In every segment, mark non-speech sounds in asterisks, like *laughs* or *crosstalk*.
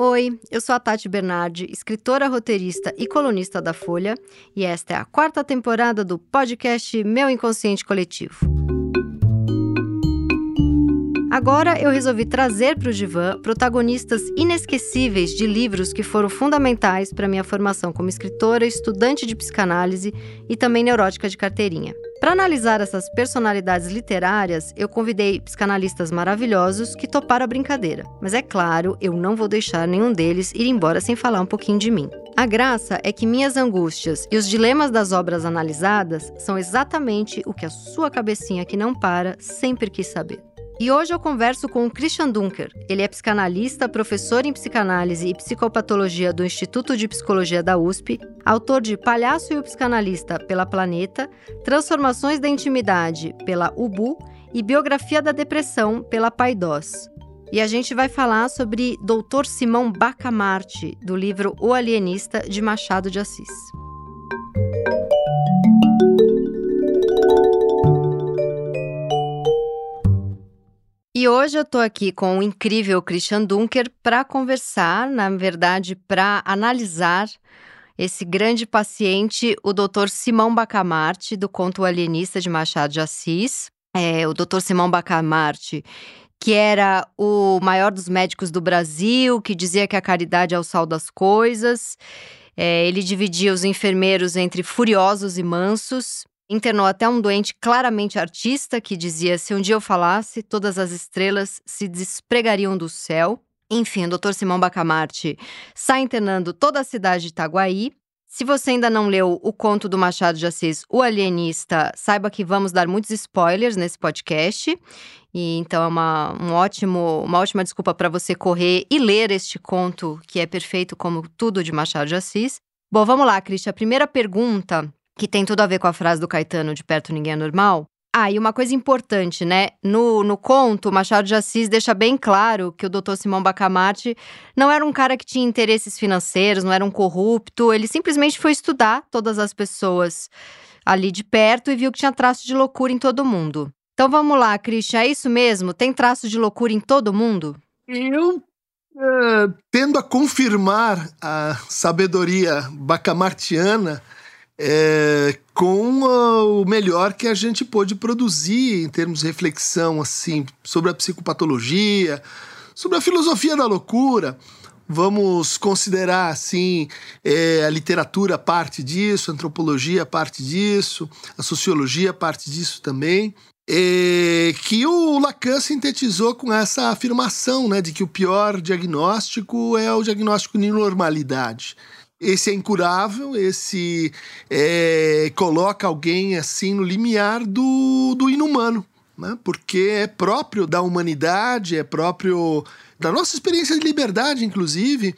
Oi, eu sou a Tati Bernardi, escritora, roteirista e colunista da Folha, e esta é a quarta temporada do podcast Meu Inconsciente Coletivo. Agora eu resolvi trazer para o Divã protagonistas inesquecíveis de livros que foram fundamentais para minha formação como escritora, estudante de psicanálise e também neurótica de carteirinha. Para analisar essas personalidades literárias, eu convidei psicanalistas maravilhosos que toparam a brincadeira. Mas é claro, eu não vou deixar nenhum deles ir embora sem falar um pouquinho de mim. A graça é que minhas angústias e os dilemas das obras analisadas são exatamente o que a sua cabecinha que não para sempre quis saber. E hoje eu converso com o Christian Dunker. Ele é psicanalista, professor em psicanálise e psicopatologia do Instituto de Psicologia da USP, autor de Palhaço e o Psicanalista pela Planeta, Transformações da Intimidade pela UBU e Biografia da Depressão pela Paidós. E a gente vai falar sobre Dr. Simão Bacamarte, do livro O Alienista de Machado de Assis. E hoje eu estou aqui com o incrível Christian Dunker para conversar, na verdade, para analisar esse grande paciente, o Dr. Simão Bacamarte, do conto Alienista de Machado de Assis. É, o Dr. Simão Bacamarte, que era o maior dos médicos do Brasil, que dizia que a caridade é o sal das coisas. É, ele dividia os enfermeiros entre furiosos e mansos. Internou até um doente claramente artista que dizia: se um dia eu falasse, todas as estrelas se despregariam do céu. Enfim, o Dr. Simão Bacamarte sai internando toda a cidade de Itaguaí. Se você ainda não leu o conto do Machado de Assis, O Alienista, saiba que vamos dar muitos spoilers nesse podcast. E então é uma, um ótimo, uma ótima desculpa para você correr e ler este conto, que é perfeito como tudo de Machado de Assis. Bom, vamos lá, Cristian. A primeira pergunta que tem tudo a ver com a frase do Caetano de perto ninguém é normal. Ah, e uma coisa importante, né? No, no conto, Machado de Assis deixa bem claro que o doutor Simão Bacamarte não era um cara que tinha interesses financeiros, não era um corrupto, ele simplesmente foi estudar todas as pessoas ali de perto e viu que tinha traço de loucura em todo mundo. Então vamos lá, Christian, é isso mesmo? Tem traço de loucura em todo mundo? Eu uh, tendo a confirmar a sabedoria bacamartiana é, com o melhor que a gente pôde produzir em termos de reflexão assim sobre a psicopatologia, sobre a filosofia da loucura. Vamos considerar assim é, a literatura parte disso, a antropologia parte disso, a sociologia parte disso também. É, que o Lacan sintetizou com essa afirmação né, de que o pior diagnóstico é o diagnóstico de normalidade esse é incurável, esse é, coloca alguém assim no limiar do, do inumano, né? porque é próprio da humanidade, é próprio da nossa experiência de liberdade, inclusive,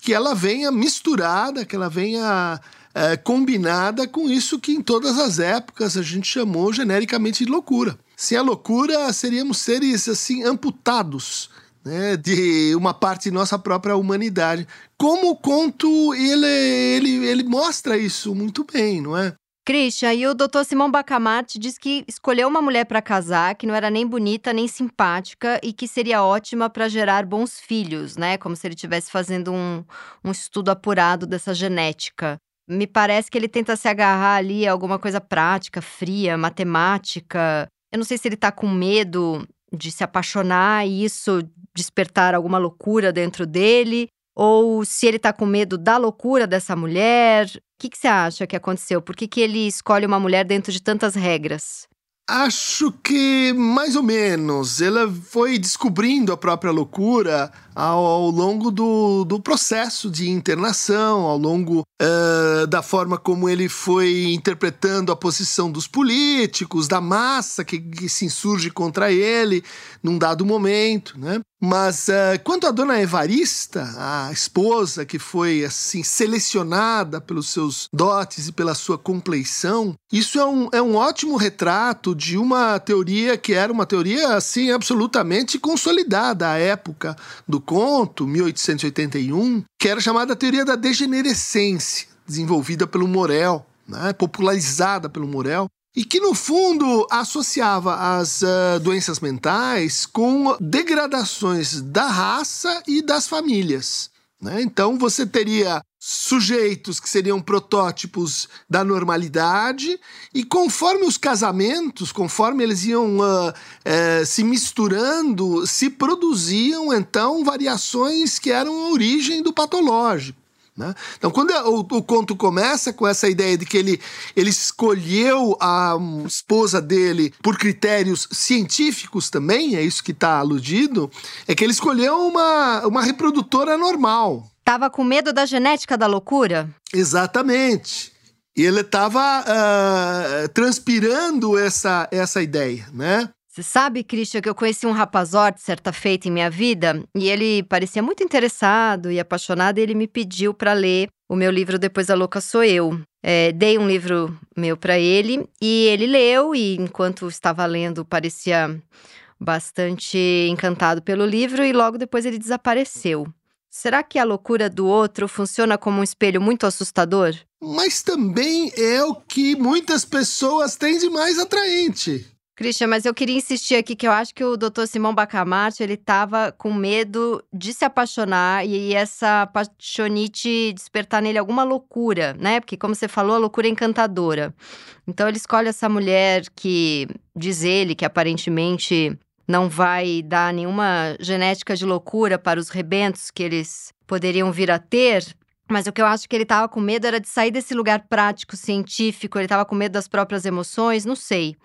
que ela venha misturada, que ela venha é, combinada com isso que em todas as épocas a gente chamou genericamente de loucura. Sem a loucura, seríamos seres assim amputados né, de uma parte de nossa própria humanidade. Como o conto, ele, ele, ele mostra isso muito bem, não é? Christian, e o doutor Simão Bacamarte diz que escolheu uma mulher para casar que não era nem bonita nem simpática e que seria ótima para gerar bons filhos, né? Como se ele estivesse fazendo um, um estudo apurado dessa genética. Me parece que ele tenta se agarrar ali a alguma coisa prática, fria, matemática. Eu não sei se ele tá com medo de se apaixonar e isso despertar alguma loucura dentro dele, ou se ele tá com medo da loucura dessa mulher. O que, que você acha que aconteceu? Por que, que ele escolhe uma mulher dentro de tantas regras? Acho que mais ou menos. Ela foi descobrindo a própria loucura ao, ao longo do, do processo de internação, ao longo uh, da forma como ele foi interpretando a posição dos políticos, da massa que, que se insurge contra ele num dado momento, né? Mas uh, quanto à dona Evarista, a esposa que foi assim selecionada pelos seus dotes e pela sua compleição, isso é um, é um ótimo retrato de uma teoria que era uma teoria assim absolutamente consolidada à época do conto, 1881, que era chamada teoria da degenerescência, desenvolvida pelo Morel, né, popularizada pelo Morel, e que no fundo associava as uh, doenças mentais com degradações da raça e das famílias. Né? Então você teria sujeitos que seriam protótipos da normalidade, e conforme os casamentos, conforme eles iam uh, uh, se misturando, se produziam então variações que eram a origem do patológico. Né? Então, quando o, o, conto começa com essa ideia de que ele, ele escolheu a esposa dele por critérios científicos também, é isso que está aludido, é que ele escolheu uma, uma reprodutora normal. Tava com medo da genética da loucura? Exatamente. E ele estava uh, ah, transpirando essa, essa ideia, né? Você sabe, Christian, que eu conheci um rapazote certa feita em minha vida e ele parecia muito interessado e apaixonado e ele me pediu para ler o meu livro Depois da Louca Sou Eu. É, dei um livro meu para ele e ele leu e enquanto estava lendo parecia bastante encantado pelo livro e logo depois ele desapareceu. Será que a loucura do outro funciona como um espelho muito assustador? Mas também é o que muitas pessoas têm de mais atraente. Christian, mas eu queria insistir aqui que eu acho que o Dr. Simão Bacamarte, ele estava com medo de se apaixonar e essa paixonite despertar nele alguma loucura, né? Porque como você falou, a loucura é encantadora. Então ele escolhe essa mulher que diz ele que aparentemente não vai dar nenhuma genética de loucura para os rebentos que eles poderiam vir a ter, mas o que eu acho que ele estava com medo era de sair desse lugar prático, científico, ele estava com medo das próprias emoções, não sei.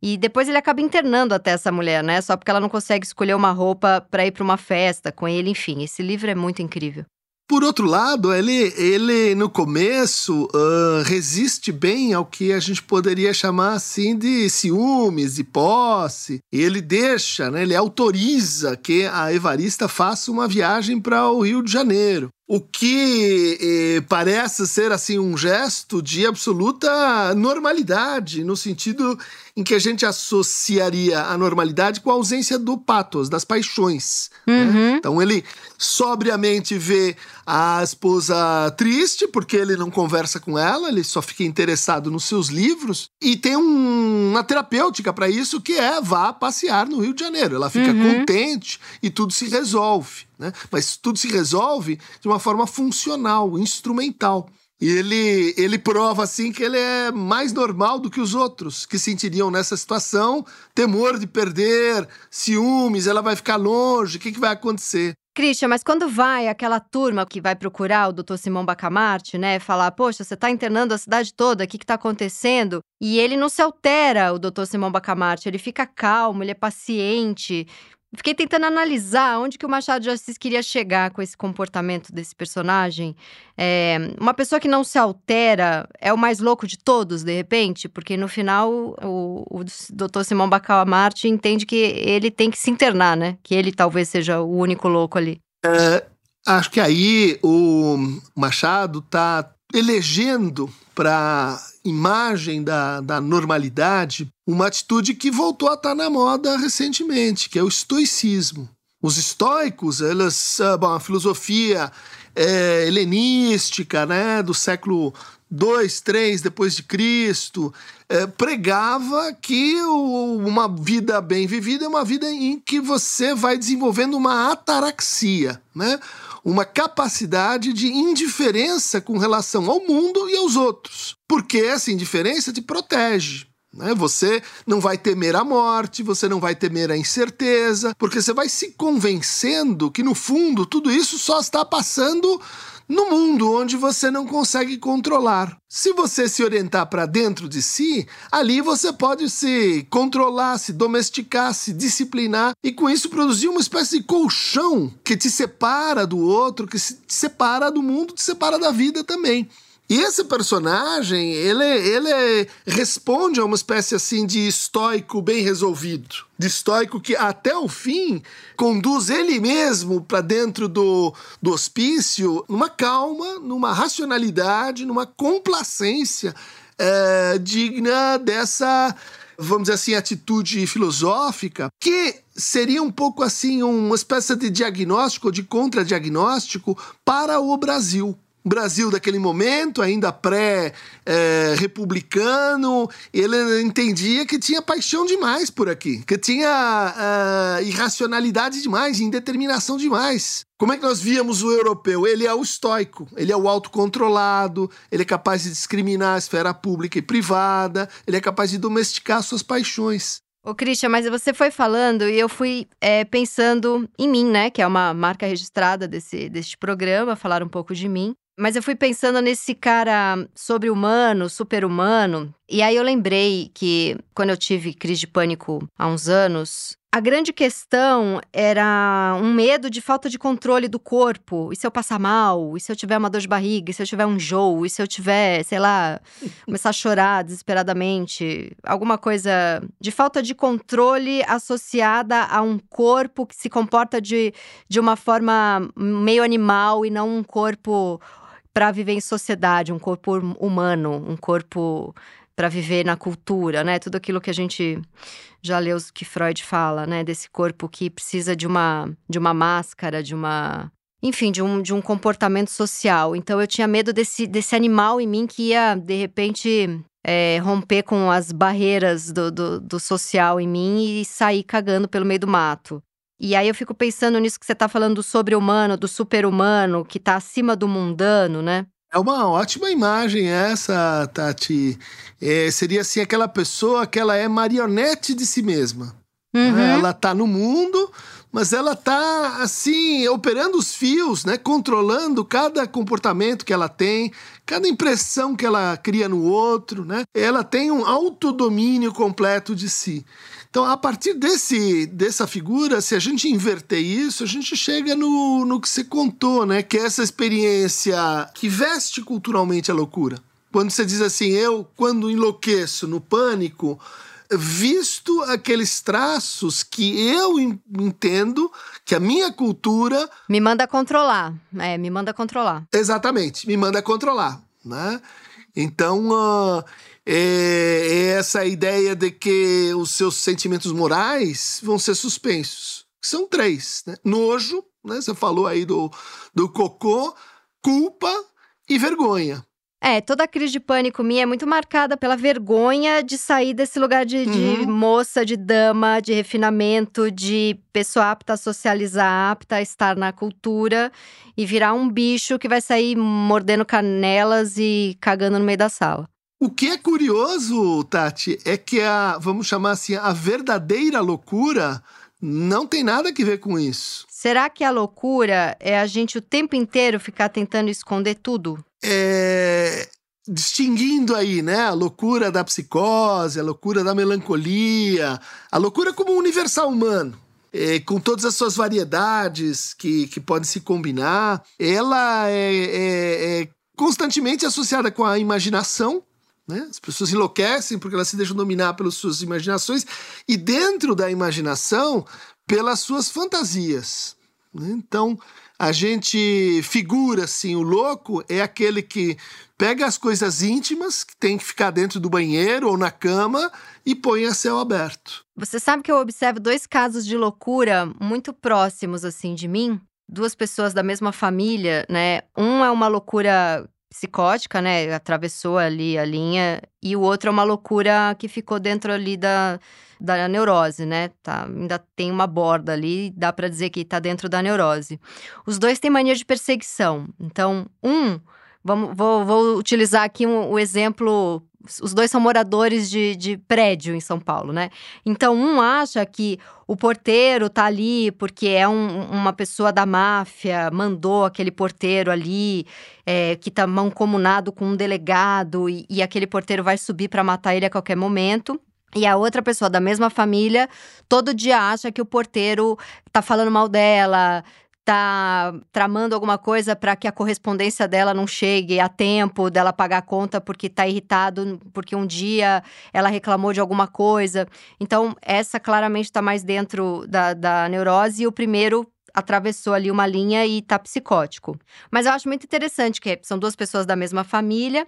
E depois ele acaba internando até essa mulher, né? Só porque ela não consegue escolher uma roupa para ir para uma festa com ele, enfim. Esse livro é muito incrível. Por outro lado, ele, ele no começo uh, resiste bem ao que a gente poderia chamar assim de ciúmes, de posse. E ele deixa, né, ele autoriza que a Evarista faça uma viagem para o Rio de Janeiro o que eh, parece ser assim um gesto de absoluta normalidade, no sentido em que a gente associaria a normalidade com a ausência do patos, das paixões. Né? Uhum. Né? Então ele sobriamente vê a esposa triste porque ele não conversa com ela, ele só fica interessado nos seus livros e tem um, uma terapêutica para isso que é vá passear no Rio de Janeiro. Ela fica uhum. contente e tudo se resolve. Né? Mas tudo se resolve de uma forma funcional, instrumental. E ele, ele prova assim que ele é mais normal do que os outros que sentiriam nessa situação temor de perder, ciúmes, ela vai ficar longe, o que, que vai acontecer? Christian, mas quando vai aquela turma que vai procurar o doutor Simão Bacamarte, né, falar, poxa, você está internando a cidade toda, o que está acontecendo? E ele não se altera, o doutor Simão Bacamarte, ele fica calmo, ele é paciente. Fiquei tentando analisar onde que o Machado de Assis queria chegar com esse comportamento desse personagem. É, uma pessoa que não se altera é o mais louco de todos, de repente, porque no final o, o Dr. Simão Bacamarte entende que ele tem que se internar, né? Que ele talvez seja o único louco ali. É, acho que aí o Machado tá elegendo para imagem da, da normalidade uma atitude que voltou a estar tá na moda recentemente, que é o estoicismo. Os estoicos, elas, ah, bom, a filosofia é, helenística, né, do século 2, 3 depois de Cristo, é, pregava que o, uma vida bem vivida é uma vida em que você vai desenvolvendo uma ataraxia, né? Uma capacidade de indiferença com relação ao mundo e aos outros, porque essa indiferença te protege. Né? Você não vai temer a morte, você não vai temer a incerteza, porque você vai se convencendo que, no fundo, tudo isso só está passando no mundo onde você não consegue controlar. Se você se orientar para dentro de si, ali você pode se controlar, se domesticar, se disciplinar e com isso produzir uma espécie de colchão que te separa do outro, que te separa do mundo, te separa da vida também. E esse personagem, ele, ele responde a uma espécie assim de estoico bem resolvido. De estoico que até o fim conduz ele mesmo para dentro do, do hospício numa calma, numa racionalidade, numa complacência é, digna dessa vamos dizer assim, atitude filosófica, que seria um pouco assim uma espécie de diagnóstico, de contradiagnóstico para o Brasil Brasil daquele momento, ainda pré-republicano, é, ele entendia que tinha paixão demais por aqui, que tinha uh, irracionalidade demais, indeterminação demais. Como é que nós víamos o europeu? Ele é o estoico, ele é o autocontrolado, ele é capaz de discriminar a esfera pública e privada, ele é capaz de domesticar suas paixões. Ô, Christian, mas você foi falando e eu fui é, pensando em mim, né? Que é uma marca registrada desse, deste programa, falar um pouco de mim. Mas eu fui pensando nesse cara sobre-humano, super-humano. E aí eu lembrei que quando eu tive crise de pânico há uns anos, a grande questão era um medo de falta de controle do corpo. E se eu passar mal? E se eu tiver uma dor de barriga? E se eu tiver um enjoo? E se eu tiver, sei lá, *laughs* começar a chorar desesperadamente? Alguma coisa de falta de controle associada a um corpo que se comporta de, de uma forma meio animal e não um corpo para viver em sociedade, um corpo humano, um corpo para viver na cultura, né? Tudo aquilo que a gente já leu que Freud fala, né? Desse corpo que precisa de uma, de uma máscara, de uma. Enfim, de um, de um comportamento social. Então eu tinha medo desse, desse animal em mim que ia, de repente, é, romper com as barreiras do, do, do social em mim e sair cagando pelo meio do mato. E aí eu fico pensando nisso que você está falando do sobre-humano, do super-humano, que está acima do mundano, né? É uma ótima imagem essa, Tati. É, seria assim aquela pessoa que ela é marionete de si mesma. Né? Uhum. Ela tá no mundo, mas ela tá assim operando os fios, né? Controlando cada comportamento que ela tem, cada impressão que ela cria no outro, né? Ela tem um autodomínio completo de si. Então, a partir desse, dessa figura, se a gente inverter isso, a gente chega no, no que você contou, né? Que é essa experiência que veste culturalmente a loucura. Quando você diz assim, eu, quando enlouqueço no pânico, visto aqueles traços que eu entendo que a minha cultura. Me manda controlar. É, me manda controlar. Exatamente, me manda controlar. Né? Então, uh, é, é essa ideia de que os seus sentimentos morais vão ser suspensos. São três, né? Nojo, né? Você falou aí do, do cocô, culpa e vergonha. É, toda a crise de pânico minha é muito marcada pela vergonha de sair desse lugar de, de uhum. moça, de dama, de refinamento, de pessoa apta a socializar, apta a estar na cultura e virar um bicho que vai sair mordendo canelas e cagando no meio da sala. O que é curioso, Tati, é que a, vamos chamar assim, a verdadeira loucura não tem nada a ver com isso. Será que a loucura é a gente o tempo inteiro ficar tentando esconder tudo? É, distinguindo aí, né, a loucura da psicose, a loucura da melancolia, a loucura como um universal humano. É, com todas as suas variedades que, que podem se combinar, ela é, é, é constantemente associada com a imaginação, né? As pessoas enlouquecem porque elas se deixam dominar pelas suas imaginações e, dentro da imaginação, pelas suas fantasias. Né? Então, a gente figura assim: o louco é aquele que pega as coisas íntimas, que tem que ficar dentro do banheiro ou na cama, e põe a céu aberto. Você sabe que eu observo dois casos de loucura muito próximos assim de mim? Duas pessoas da mesma família, né? Um é uma loucura psicótica, né? Atravessou ali a linha. E o outro é uma loucura que ficou dentro ali da, da neurose, né? Tá, ainda tem uma borda ali, dá para dizer que tá dentro da neurose. Os dois têm mania de perseguição. Então, um. Vamos, vou, vou utilizar aqui um, o exemplo os dois são moradores de, de prédio em São Paulo, né? Então, um acha que o porteiro tá ali porque é um, uma pessoa da máfia, mandou aquele porteiro ali, é, que tá mancomunado com um delegado, e, e aquele porteiro vai subir para matar ele a qualquer momento. E a outra pessoa da mesma família, todo dia acha que o porteiro tá falando mal dela, tá tramando alguma coisa para que a correspondência dela não chegue a tempo dela pagar a conta porque tá irritado porque um dia ela reclamou de alguma coisa. Então, essa claramente está mais dentro da, da neurose e o primeiro atravessou ali uma linha e tá psicótico. Mas eu acho muito interessante que são duas pessoas da mesma família,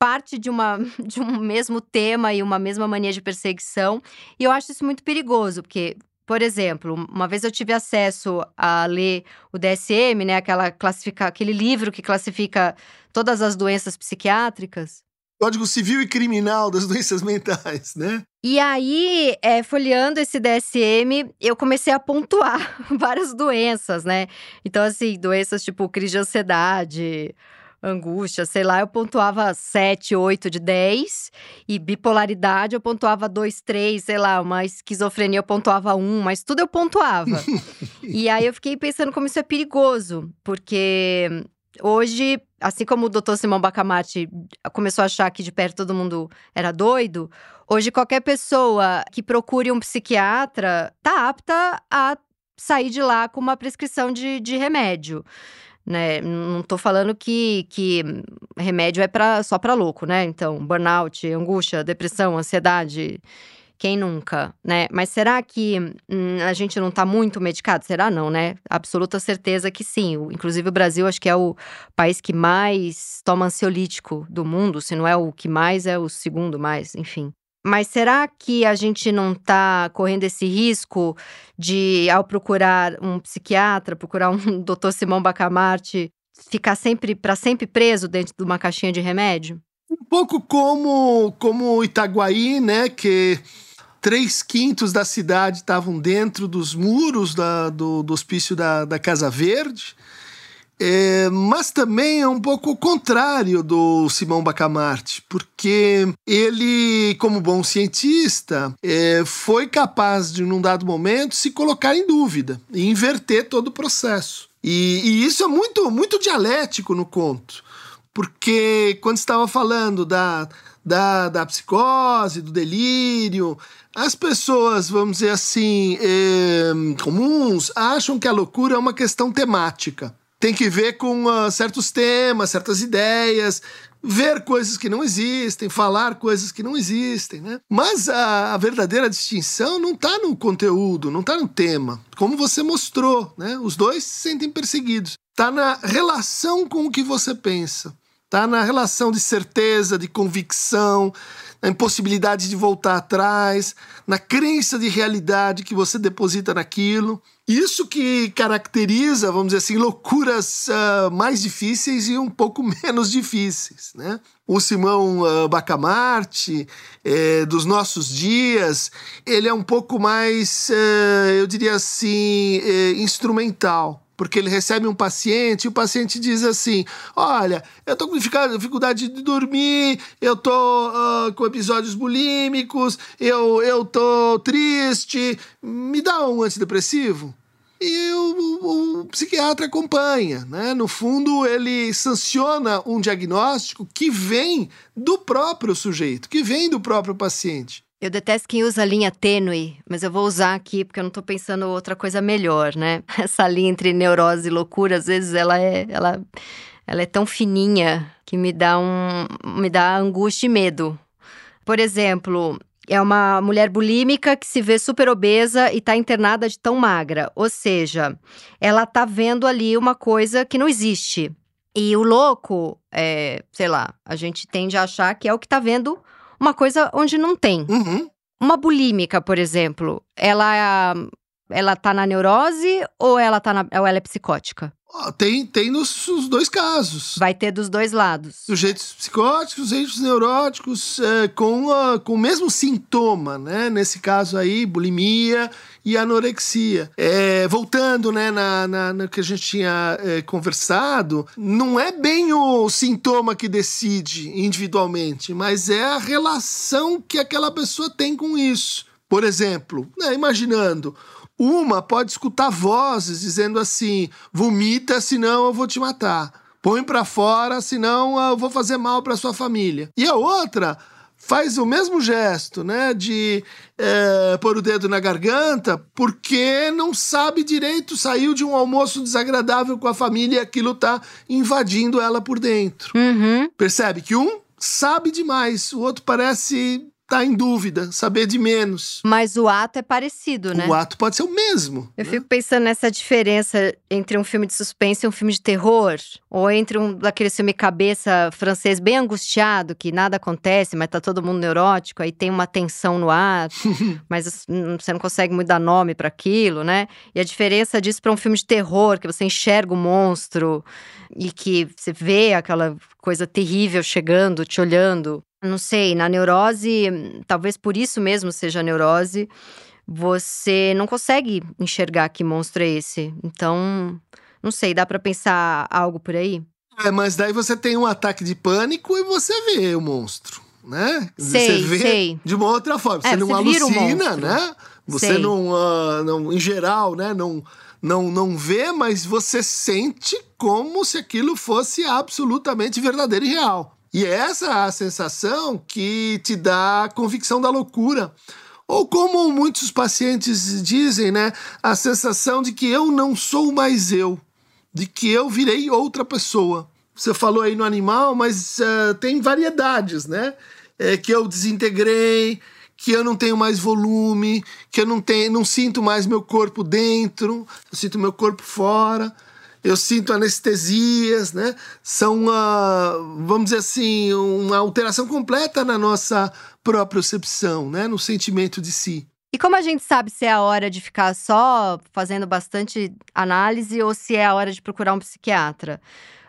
parte de, uma, *laughs* de um mesmo tema e uma mesma mania de perseguição. E eu acho isso muito perigoso, porque por exemplo, uma vez eu tive acesso a ler o DSM, né, aquela classifica, aquele livro que classifica todas as doenças psiquiátricas. Código Civil e Criminal das *laughs* Doenças Mentais, né? E aí, é, folheando esse DSM, eu comecei a pontuar *laughs* várias doenças, né? Então, assim, doenças tipo crise de ansiedade, angústia, sei lá, eu pontuava 7, 8 de 10. E bipolaridade eu pontuava 2, 3, sei lá, uma esquizofrenia eu pontuava 1, mas tudo eu pontuava. *laughs* e aí eu fiquei pensando como isso é perigoso, porque hoje, assim como o doutor Simão Bacamarte começou a achar que de perto todo mundo era doido, hoje qualquer pessoa que procure um psiquiatra tá apta a sair de lá com uma prescrição de, de remédio. Né? Não tô falando que, que remédio é pra, só para louco, né? Então, burnout, angústia, depressão, ansiedade quem nunca, né? Mas será que hum, a gente não tá muito medicado? Será não, né? Absoluta certeza que sim. Inclusive o Brasil acho que é o país que mais toma ansiolítico do mundo, se não é o que mais, é o segundo mais, enfim. Mas será que a gente não está correndo esse risco de, ao procurar um psiquiatra, procurar um *laughs* doutor Simão Bacamarte, ficar sempre para sempre preso dentro de uma caixinha de remédio? Um pouco como como Itaguaí, né, que três quintos da cidade estavam dentro dos muros da, do, do hospício da, da Casa Verde. É, mas também é um pouco o contrário do Simão Bacamarte, porque ele, como bom cientista, é, foi capaz de, num dado momento, se colocar em dúvida e inverter todo o processo. E, e isso é muito, muito dialético no conto, porque quando estava falando da, da, da psicose, do delírio, as pessoas, vamos dizer assim, eh, comuns, acham que a loucura é uma questão temática. Tem que ver com uh, certos temas, certas ideias, ver coisas que não existem, falar coisas que não existem, né? Mas a, a verdadeira distinção não está no conteúdo, não está no tema, como você mostrou, né? Os dois se sentem perseguidos. Está na relação com o que você pensa, está na relação de certeza, de convicção, na impossibilidade de voltar atrás, na crença de realidade que você deposita naquilo. Isso que caracteriza, vamos dizer assim, loucuras uh, mais difíceis e um pouco *laughs* menos difíceis. Né? O Simão uh, Bacamarte, eh, dos nossos dias, ele é um pouco mais, uh, eu diria assim, eh, instrumental porque ele recebe um paciente e o paciente diz assim: Olha, eu tô com dificuldade de dormir, eu tô uh, com episódios bulímicos, eu, tô triste, me dá um antidepressivo. E o, o, o psiquiatra acompanha, né? No fundo, ele sanciona um diagnóstico que vem do próprio sujeito, que vem do próprio paciente. Eu detesto quem usa linha tênue, mas eu vou usar aqui porque eu não tô pensando outra coisa melhor, né? *laughs* Essa linha entre neurose e loucura, às vezes ela é, ela, ela é tão fininha que me dá um, me dá angústia e medo. Por exemplo, é uma mulher bulímica que se vê super obesa e tá internada de tão magra, ou seja, ela tá vendo ali uma coisa que não existe. E o louco, é, sei lá, a gente tende a achar que é o que tá vendo uma coisa onde não tem. Uhum. Uma bulímica, por exemplo, ela ela tá na neurose ou ela tá na, ou ela é psicótica? Tem, tem nos, nos, dois casos. Vai ter dos dois lados. Sujeitos psicóticos, sujeitos neuróticos, é, com, uh, com o mesmo sintoma, né? Nesse caso aí, bulimia e anorexia. É, voltando, né, na, na, na, que a gente tinha é, conversado, não é bem o sintoma que decide individualmente, mas é a relação que aquela pessoa tem com isso. Por exemplo, né, imaginando uma pode escutar vozes dizendo assim: vomita, senão eu vou te matar. Põe para fora, senão eu vou fazer mal para sua família. E a outra faz o mesmo gesto, né, de é, pôr o dedo na garganta, porque não sabe direito, saiu de um almoço desagradável com a família e aquilo tá invadindo ela por dentro. Uhum. Percebe que um sabe demais, o outro parece tá em dúvida, saber de menos. Mas o ato é parecido, né? O ato pode ser o mesmo. Eu né? fico pensando nessa diferença entre um filme de suspense e um filme de terror, ou entre um daquele filme cabeça francês bem angustiado, que nada acontece, mas tá todo mundo neurótico, aí tem uma tensão no ar, *laughs* mas você não consegue muito dar nome para aquilo, né? E a diferença disso para um filme de terror, que você enxerga o monstro e que você vê aquela coisa terrível chegando, te olhando. Não sei, na neurose, talvez por isso mesmo seja neurose, você não consegue enxergar que monstro é esse. Então, não sei, dá para pensar algo por aí? É, mas daí você tem um ataque de pânico e você vê o monstro, né? Sei, você vê sei. de uma outra forma. É, Você não você alucina, né? Você Sei. não, ah, não, em geral, né? Não, não, não vê, mas você sente como se aquilo fosse absolutamente verdadeiro e real. E essa é a sensação que te dá a convicção da loucura. Ou como muitos pacientes dizem, né? A sensação de que eu não sou mais eu, de que eu virei outra pessoa. Você falou aí no animal, mas eh, tem variedades, né? É, que eu desintegrei, que eu não tenho mais volume, que eu não tenho, não sinto mais meu corpo dentro, eu sinto meu corpo fora. Eu sinto anestesias, né? São, ah, vamos dizer assim, uma alteração completa na nossa propriocepção, né? No sentimento de si. E como a gente sabe se é a hora de ficar só fazendo bastante análise ou se é a hora de procurar um psiquiatra?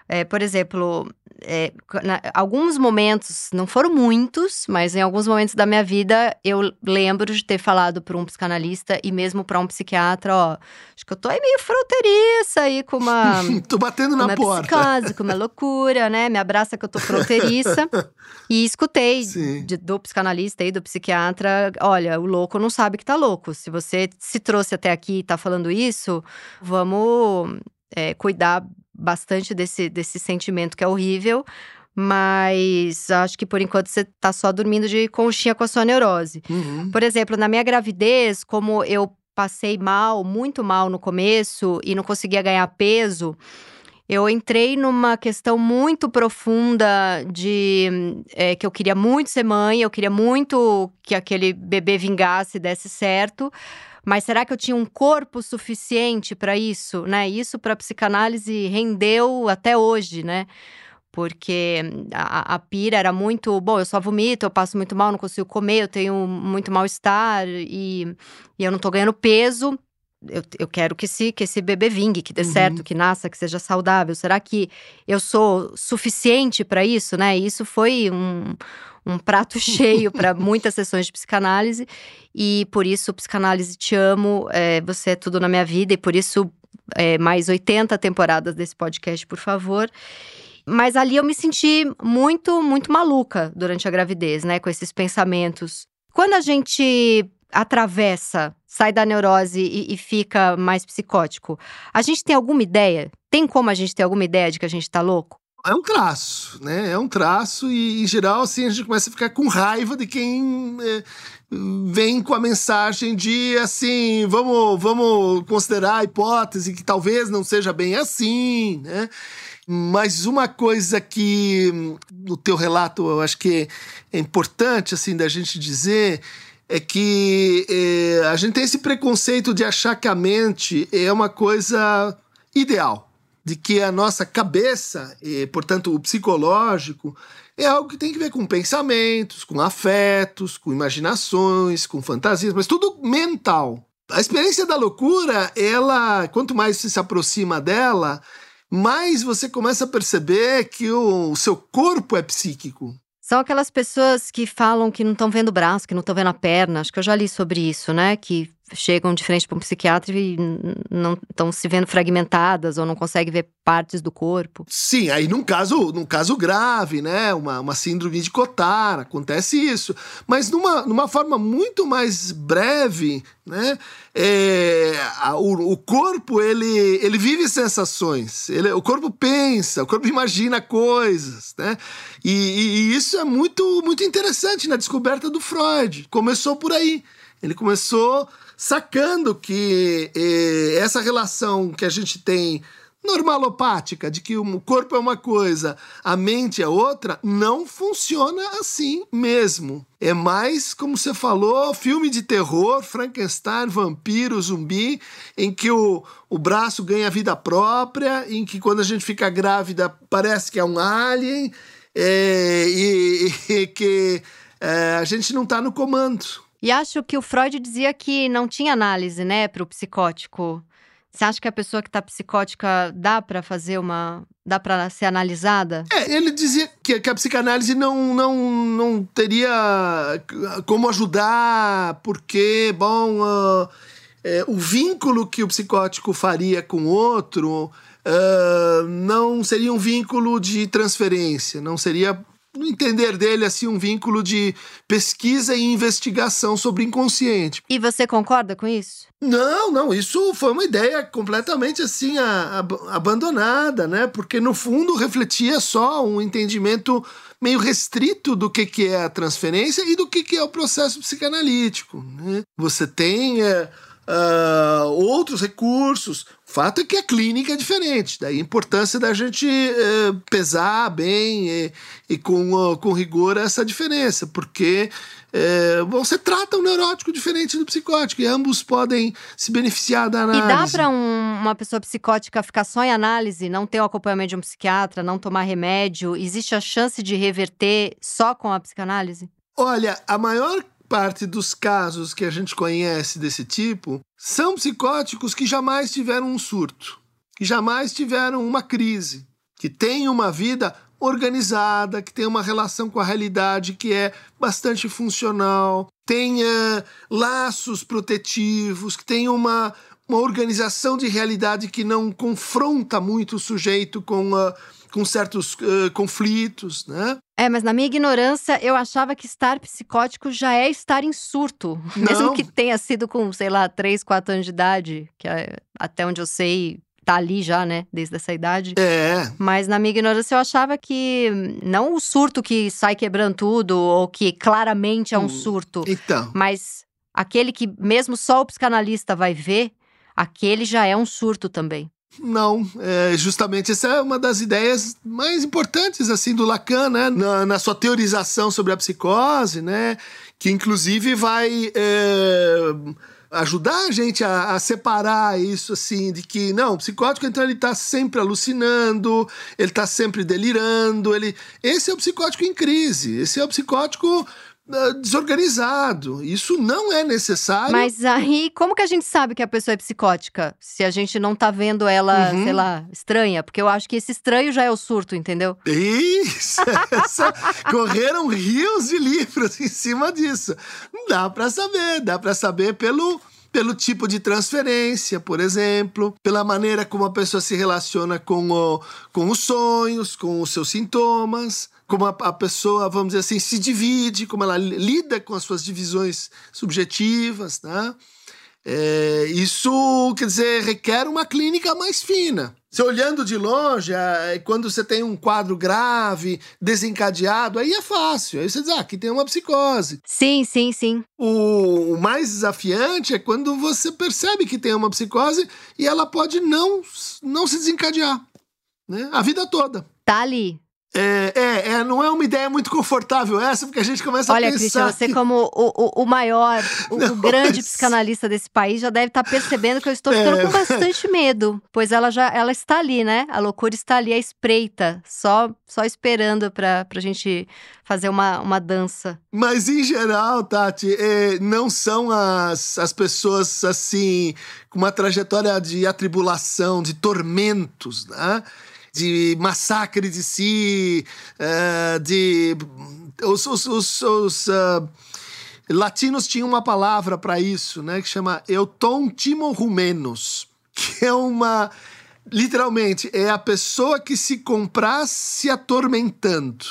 É, por exemplo, é, na- alguns momentos, não foram muitos, mas em alguns momentos da minha vida, eu lembro de ter falado para um psicanalista e mesmo para um psiquiatra, ó, acho que eu tô aí meio fronteiriça aí com uma *laughs* Tô batendo na uma porta. psicose, com uma loucura, né? Me abraça que eu tô fronteiriça. *laughs* e escutei de- do psicanalista e do psiquiatra: olha, o louco não sabe que tá louco. Se você se trouxe até aqui e tá falando isso, vamos é, cuidar bastante desse, desse sentimento que é horrível. Mas acho que por enquanto você tá só dormindo de conchinha com a sua neurose. Uhum. Por exemplo, na minha gravidez, como eu passei mal, muito mal no começo e não conseguia ganhar peso, eu entrei numa questão muito profunda de eh, que eu queria muito ser mãe, eu queria muito que aquele bebê vingasse e desse certo. Mas será que eu tinha um corpo suficiente para isso, né? Isso para psicanálise rendeu até hoje, né? Porque a, a pira era muito, bom, eu só vomito, eu passo muito mal, não consigo comer, eu tenho muito mal-estar e, e eu não tô ganhando peso. Eu, eu quero que esse, que esse bebê vingue, que dê Uhum. certo, que nasça, que seja saudável. Será que eu sou suficiente para isso, né? Isso foi um, um prato *laughs* cheio para muitas sessões de psicanálise. E por isso, psicanálise, te amo, é, você é tudo na minha vida. E por isso, é, mais 80 temporadas desse podcast, por favor. Mas ali eu me senti muito, muito maluca durante a gravidez, né? Com esses pensamentos. Quando a gente atravessa, sai da neurose e, e fica mais psicótico, a gente tem alguma ideia? Tem como a gente ter alguma ideia de que a gente tá louco? É um traço, né? É um traço e, em geral, assim, a gente começa a ficar com raiva de quem é, vem com a mensagem de, assim, vamos, vamos considerar a hipótese que talvez não seja bem assim, né? Mas uma coisa que no teu relato eu acho que é importante, assim, da gente dizer é que é, a gente tem esse preconceito de achar que a mente é uma coisa ideal de que a nossa cabeça, e, portanto o psicológico, é algo que tem que ver com pensamentos, com afetos, com imaginações, com fantasias, mas tudo mental. A experiência da loucura, ela, quanto mais você se aproxima dela, mais você começa a perceber que o, o seu corpo é psíquico. São aquelas pessoas que falam que não estão vendo o braço, que não estão vendo a perna. Acho que eu já li sobre isso, né? Que chegam de frente para um psiquiatra e não estão se vendo fragmentadas ou não conseguem ver partes do corpo. Sim, aí num caso, num caso grave, né? Uma, uma síndrome de Cotard, acontece isso. Mas numa, numa forma muito mais breve, né? É, a- o, o corpo, ele, ele vive sensações. Ele, o corpo pensa, o corpo imagina coisas, né? E, e- e isso é muito, muito interessante na descoberta do Freud. Começou por aí. Ele começou sacando que eh, essa relação que a gente tem normalopática, de que o corpo é uma coisa, a mente é outra, não funciona assim mesmo. É mais, como você falou, filme de terror, Frankenstein, vampiro, zumbi, em que o, o braço ganha vida própria, em que quando a gente fica grávida parece que é um alien, é, e, *laughs* e, que é, a gente não está no comando. E acho que o Freud dizia que não tinha análise, né, para o psicótico. Você acha que a pessoa que está psicótica dá para fazer uma. dá para ser analisada? É, ele dizia que, que, a psicanálise não, não, não teria como ajudar, porque, bom, uh, é, o vínculo que o psicótico faria com o outro uh, não seria um vínculo de transferência, não seria no entender dele, assim, um vínculo de pesquisa e investigação sobre o inconsciente. E você concorda com isso? Não, não, isso foi uma ideia completamente assim a, a, abandonada, né? Porque no fundo refletia só um entendimento meio restrito do que, que é a transferência e do que, que é o processo psicanalítico. Né? Você tem é, uh, outros recursos. O fato é que a clínica é diferente, daí a importância da gente uh, pesar bem e, e com, uh, com rigor essa diferença, porque eh, você trata um neurótico diferente do psicótico e ambos podem se beneficiar da análise. E dá para um, uma pessoa psicótica ficar só em análise, não ter o acompanhamento de um psiquiatra, não tomar remédio? Existe a chance de reverter só com a psicanálise? Olha, a maior parte dos casos que a gente conhece desse tipo são psicóticos que jamais tiveram um surto, que jamais tiveram uma crise, que têm uma vida organizada, que tem uma relação com a realidade que é bastante funcional, tenha laços protetivos, que tem uma, uma organização de realidade que não confronta muito o sujeito com, uh, com certos uh, conflitos, né? É, mas na minha ignorância, eu achava que estar psicótico já é estar em surto. *laughs* Não. Mesmo que tenha sido com, sei lá, 3, 4 anos de idade, que é, até onde eu sei, tá ali já, né, desde essa idade. É. Mas na minha ignorância eu achava que não o surto que sai quebrando tudo ou que claramente é um hum, surto. Então. Mas aquele que mesmo só o psicanalista vai ver, aquele já é um surto também. Não, é, justamente essa é uma das ideias mais importantes assim do Lacan, né? Na, na sua teorização sobre a psicose, né? Que inclusive vai é, ajudar a gente a, a, separar isso assim de que não, o psicótico então ele está sempre alucinando, ele está sempre delirando, ele esse é o psicótico em crise, esse é o psicótico desorganizado. Isso não é necessário. Mas aí, como que a gente sabe que a pessoa é psicótica? Se a gente não tá vendo ela, uhum. sei lá, estranha? Porque eu acho que esse estranho já é o surto, entendeu? Isso! *laughs* Correram rios de livros em cima disso. Dá para saber, dá para saber pelo pelo tipo de transferência, por exemplo, pela maneira como a pessoa se relaciona com, o, com os sonhos, com os seus sintomas, como a, a, pessoa, vamos dizer assim, se divide, como ela lida com as suas divisões subjetivas, né? É, isso, quer dizer, requer uma clínica mais fina. Se olhando de longe, é, quando você tem um quadro grave, desencadeado, aí é fácil. Aí você diz, ah, aqui tem uma psicose. Sim, sim, sim. O, o mais desafiante é quando você percebe que tem uma psicose e ela pode não, não se desencadear. Né? A vida toda. Tá ali. É, é, é, não é uma ideia muito confortável essa, porque a gente começa Olha, a pensar. Olha, Cristian, você, que... como o, o, o maior, o, não, o grande mas... psicanalista desse país, já deve estar tá percebendo que eu estou ficando é... com bastante medo. Pois ela já ela está ali, né? A loucura está ali, à espreita, só, só esperando para a gente fazer uma, uma dança. Mas, em geral, Tati, é, não são as, as pessoas assim, com uma trajetória de atribulação, de tormentos, né? De massacre de si, uh, de. Os, os, os, os uh, latinos tinham uma palavra para isso, né, que chama euton timorumenos, *laughs* que é uma. Literalmente, é a pessoa que se comprar se atormentando.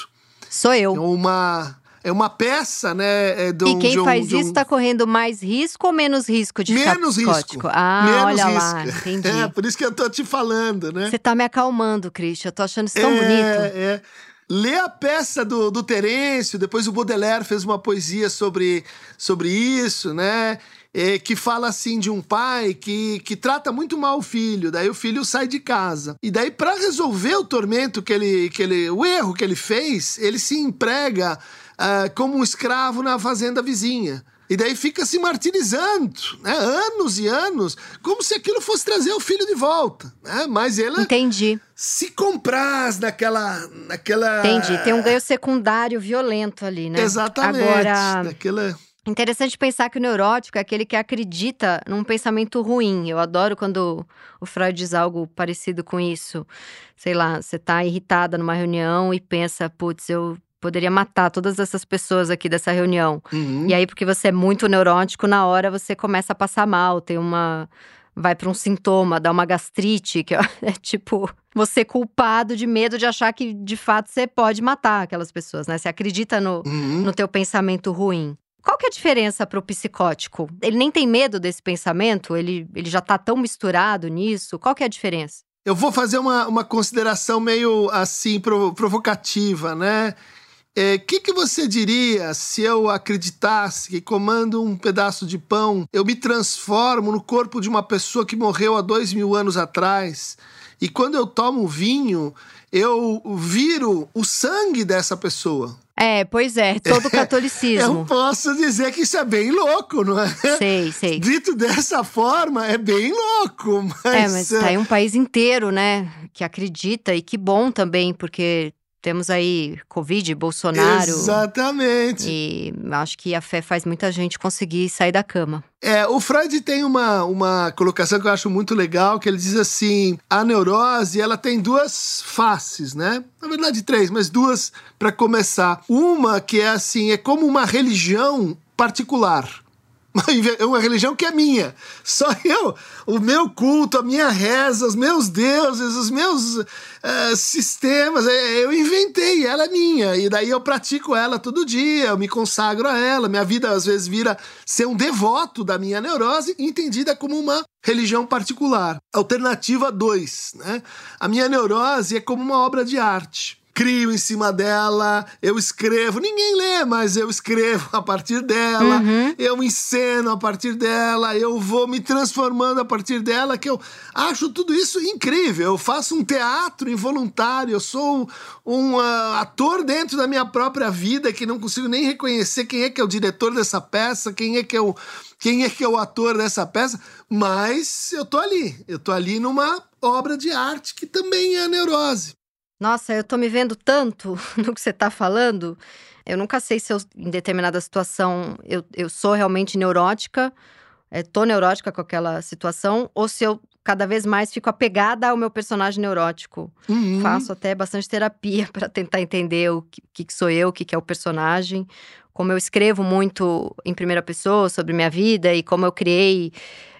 Sou eu. É uma é uma peça, né? É do, e quem um, faz isso está um... correndo mais risco ou menos risco de menos ficar psicótico? Risco. Ah, menos olha risco. lá, entendi. *laughs* É, por isso que eu tô te falando, né? Você tá me acalmando, Christian. Eu tô achando isso tão é, bonito. É. Lê a peça do, do Terêncio, depois o Baudelaire fez uma poesia sobre, sobre isso, né? é, que fala assim de um pai que, que trata muito mal o filho, daí o filho sai de casa. E daí, para resolver o tormento que ele, que ele. o erro que ele fez, ele se emprega uh, como um escravo na fazenda vizinha. E daí fica se martirizando, né? Anos e anos, como se aquilo fosse trazer o filho de volta, né? Mas ele Entendi. se compraz naquela, naquela... Entendi, tem um ganho secundário violento ali, né? Exatamente. Agora... Naquela... Interessante pensar que o neurótico é aquele que acredita num pensamento ruim. Eu adoro quando o Freud diz algo parecido com isso. Sei lá, você tá irritada numa reunião e pensa, putz, eu poderia matar todas essas pessoas aqui dessa reunião. Uhum. E aí, porque você é muito neurótico, na hora você começa a passar mal, tem uma. Vai para um sintoma, dá uma gastrite, que é, *laughs* é tipo você culpado de medo de achar que de fato você pode matar aquelas pessoas, né? Você acredita no, Uhum. no teu pensamento ruim. Qual que é a diferença para o psicótico? Ele nem tem medo desse pensamento? Ele, ele já tá tão misturado nisso? Qual que é a diferença? Eu vou fazer uma, uma consideração meio assim provo- provocativa, né? O é, que, que você diria se eu acreditasse que comando um pedaço de pão eu me transformo no corpo de uma pessoa que morreu há dois mil anos atrás e quando eu tomo vinho eu viro o sangue dessa pessoa? É, pois é, todo o *laughs* Eu catolicismo. posso dizer que isso é bem louco, não é? Sei, sei. Dito dessa forma, é bem louco, mas. É, mas tá aí um país inteiro, né, que acredita, e que bom também, porque temos aí Covid, Bolsonaro. Exatamente. E acho que a fé faz muita gente conseguir sair da cama. É, o Freud tem uma, uma colocação que eu acho muito legal, que ele diz assim: a neurose ela tem duas faces, né? Na verdade, três, mas duas para começar. Uma que é assim, é como uma religião particular. É uma religião que é minha. Só eu, o meu culto, a minha reza, os meus deuses, os meus eh, sistemas, eh, eu inventei, ela é minha. E daí eu pratico ela todo dia, eu me consagro a ela. Minha vida às vezes vira ser um devoto da minha neurose, entendida como uma religião particular. Alternativa 2, né? A minha neurose é como uma obra de arte crio em cima dela, eu escrevo, ninguém lê, mas eu escrevo a partir dela, Uhum. eu enceno a partir dela, eu vou me transformando a partir dela, que eu acho tudo isso incrível. Eu faço um teatro involuntário, eu sou um, um, ah, ator dentro da minha própria vida que não consigo nem reconhecer quem é que é o diretor dessa peça, quem é que é o quem é que é o ator dessa peça, mas eu tô ali, eu tô ali numa obra de arte que também é neurose. Nossa, eu tô me vendo tanto *laughs* no que você tá falando. Eu nunca sei se eu, em determinada situação, eu, eu sou realmente neurótica, é, tô neurótica com aquela situação, ou se eu cada vez mais fico apegada ao meu personagem neurótico. Uhum. Faço até bastante terapia *laughs* para tentar entender o que, que, sou eu, o que, que é o personagem. Como eu escrevo muito em primeira pessoa sobre minha vida e como eu criei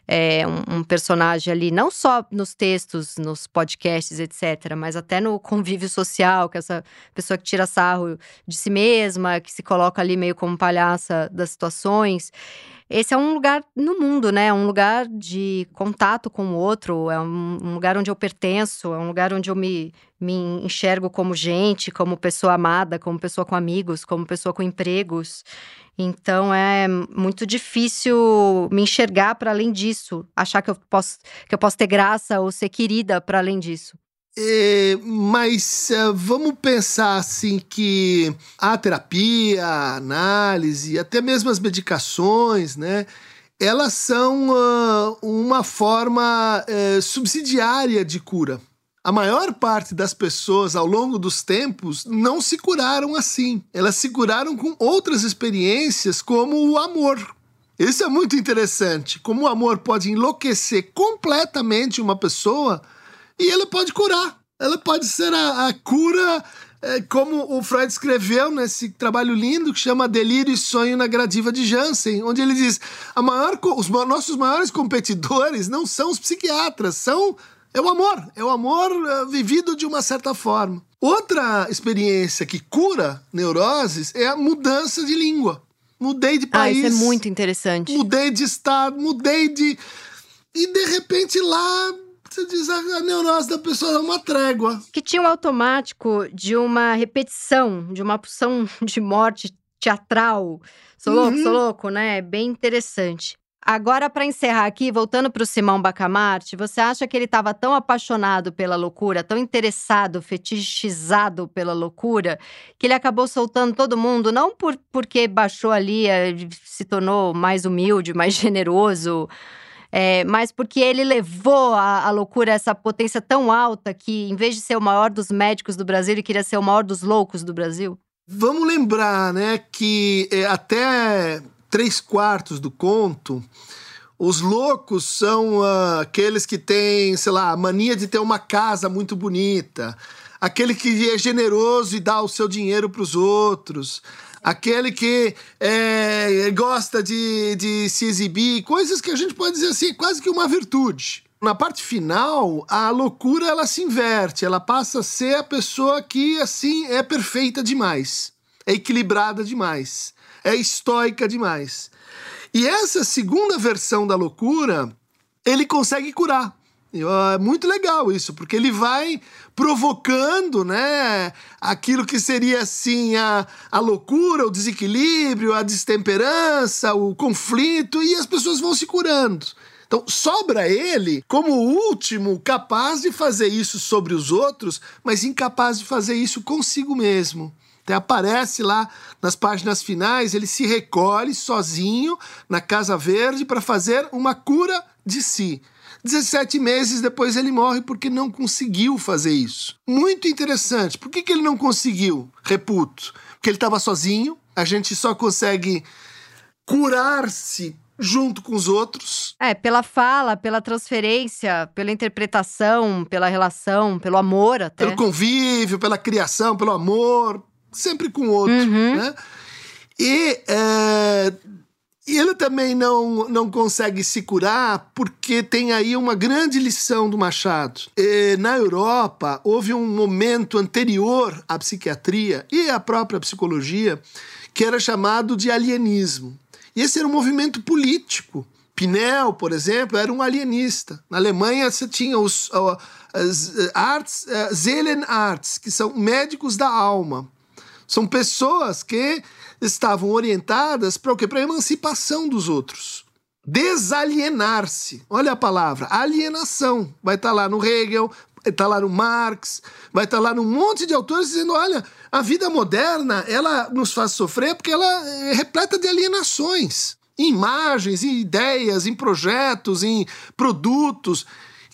é, um, um personagem ali, não só nos textos, nos podcasts, etc., mas até no convívio social, que é essa pessoa que tira sarro de si mesma, que se coloca ali meio como palhaça das situações. Esse é um lugar no mundo, né? É um lugar de contato com o outro, é um, um lugar onde eu pertenço, é um lugar onde eu me, me enxergo como gente, como pessoa amada, como pessoa com amigos, como pessoa com empregos. Então é muito difícil me enxergar para além disso, achar que eu posso que eu posso ter graça ou ser querida para além disso. É, mas uh, vamos pensar assim que a terapia, a análise, até mesmo as medicações, né? Elas são uh, uma forma uh, subsidiária de cura. A maior parte das pessoas ao longo dos tempos não se curaram assim. Elas se curaram com outras experiências, como o amor. Isso é muito interessante. Como o amor pode enlouquecer completamente uma pessoa e ele pode curar. Ela pode ser a, a cura, é, como o Freud escreveu nesse trabalho lindo que chama Delírio e Sonho na Gradiva de Jansen, onde ele diz: a maior, os nossos maiores competidores não são os psiquiatras, são é o amor, é o amor uh, vivido de uma certa forma. Outra experiência que cura neuroses é a mudança de língua. Mudei de país. Ah, isso é muito interessante. Mudei de estado, mudei de. E de repente lá você diz a, a neurose da pessoa é uma trégua. Que tinha um automático de uma repetição, de uma pulsão *laughs* de morte teatral. Sou louco, Uhum. sou louco, né? Bem interessante. Agora, para encerrar aqui, voltando para o Simão Bacamarte, você acha que ele estava tão apaixonado pela loucura, tão interessado, fetichizado pela loucura, que ele acabou soltando todo mundo, não por, porque baixou ali, eh, se tornou mais humilde, mais *laughs* generoso, é, mas porque ele levou a, a loucura essa potência tão alta que, em vez de ser o maior dos médicos do Brasil, ele queria ser o maior dos loucos do Brasil? Vamos lembrar, né, que é, até três quartos do conto, os loucos são uh, aqueles que têm, sei lá, a mania de ter uma casa muito bonita, aquele que é generoso e dá o seu dinheiro para os outros, aquele que é, gosta de, de se exibir, coisas que a gente pode dizer assim, quase que uma virtude. Na parte final, a loucura ela se inverte, ela passa a ser a pessoa que assim é perfeita demais, é equilibrada demais, é estoica demais. E essa segunda versão da loucura, ele consegue curar. É muito legal isso, porque ele vai provocando, né, aquilo que seria assim a, a loucura, o desequilíbrio, a destemperança, o conflito, e as pessoas vão se curando. Então, sobra ele como o último capaz de fazer isso sobre os outros, mas incapaz de fazer isso consigo mesmo. Até aparece lá nas páginas finais, ele se recolhe sozinho na Casa Verde para fazer uma cura de si. 17 meses depois ele morre porque não conseguiu fazer isso. Muito interessante. Por que, que ele não conseguiu? Reputo. Porque ele estava sozinho. A gente só consegue curar-se junto com os outros. É, pela fala, pela transferência, pela interpretação, pela relação, pelo amor até. Pelo convívio, pela criação, pelo amor, sempre com o outro, uhum. né? E é, e ele também não, não consegue se curar porque tem aí uma grande lição do Machado. E, na Europa, houve um momento anterior à psiquiatria e à própria psicologia que era chamado de alienismo. E esse era um movimento político. Pinel, por exemplo, era um alienista. Na Alemanha você tinha os uh, as arts, uh, Seelenarts, que são médicos da alma. São pessoas que estavam orientadas para o quê? Para a emancipação dos outros. Desalienar-se. Olha a palavra, alienação. Vai estar tá lá no Hegel, vai estar tá lá no Marx, vai estar tá lá num monte de autores dizendo: olha, a vida moderna ela nos faz sofrer porque ela é repleta de alienações. Em imagens, em ideias, em projetos, em produtos.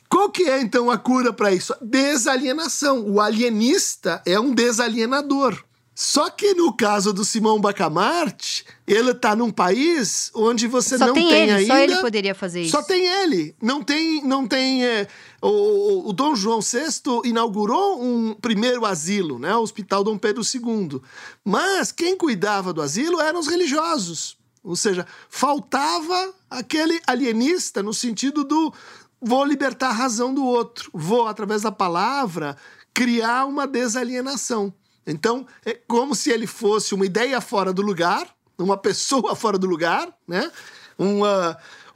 Qual que é então a cura para isso? Desalienação. O alienista é um desalienador. Só que no caso do Simão Bacamarte, ele está num país onde você só não tem, tem ele, ainda. Só ele poderia fazer isso. Só tem ele. Não tem. Não tem é, o, o, Dom João VI inaugurou um primeiro asilo, né? O Hospital Dom Pedro II. Mas quem cuidava do asilo eram os religiosos. Ou seja, faltava aquele alienista no sentido do vou libertar a razão do outro, vou, através da palavra, criar uma desalienação. Então, é como se ele fosse uma ideia fora do lugar, uma pessoa *laughs* fora do lugar, né?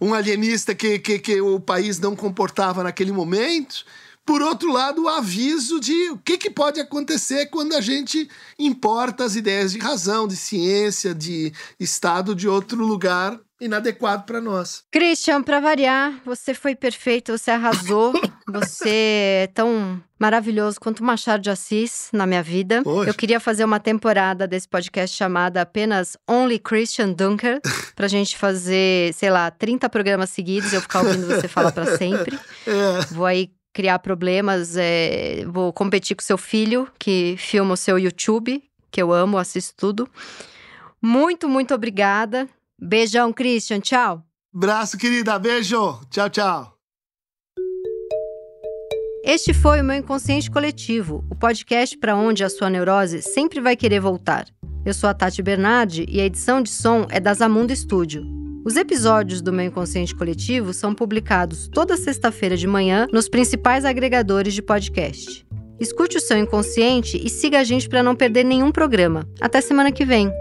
Um alienista que, que, que o país não comportava naquele momento. Por outro lado, o aviso de o que, que pode acontecer quando a gente importa as ideias de razão, de ciência, de Estado de outro lugar inadequado para nós. Christian, para variar, você foi perfeito, você arrasou. *coughs* você é tão maravilhoso quanto Machado de Assis na minha vida. Poxa. Eu queria fazer uma temporada desse podcast chamada apenas Only Christian Dunker, *laughs* pra gente fazer, sei lá, 30 programas seguidos, eu ficar ouvindo você falar para sempre. *laughs* É. Vou aí criar problemas, é, vou competir com seu filho, que filma o seu YouTube, que eu amo, assisto tudo. Muito, muito obrigada. Beijão, Christian. Tchau. Braço, querida. Beijo. Tchau, tchau. Este foi o meu Inconsciente Coletivo, o podcast para onde a sua neurose sempre vai querer voltar. Eu sou a Tati Bernardi e a edição de som é da Zamundo Studio. Os episódios do meu Inconsciente Coletivo são publicados toda sexta-feira de manhã nos principais agregadores de podcast. Escute o seu inconsciente e siga a gente para não perder nenhum programa. Até semana que vem.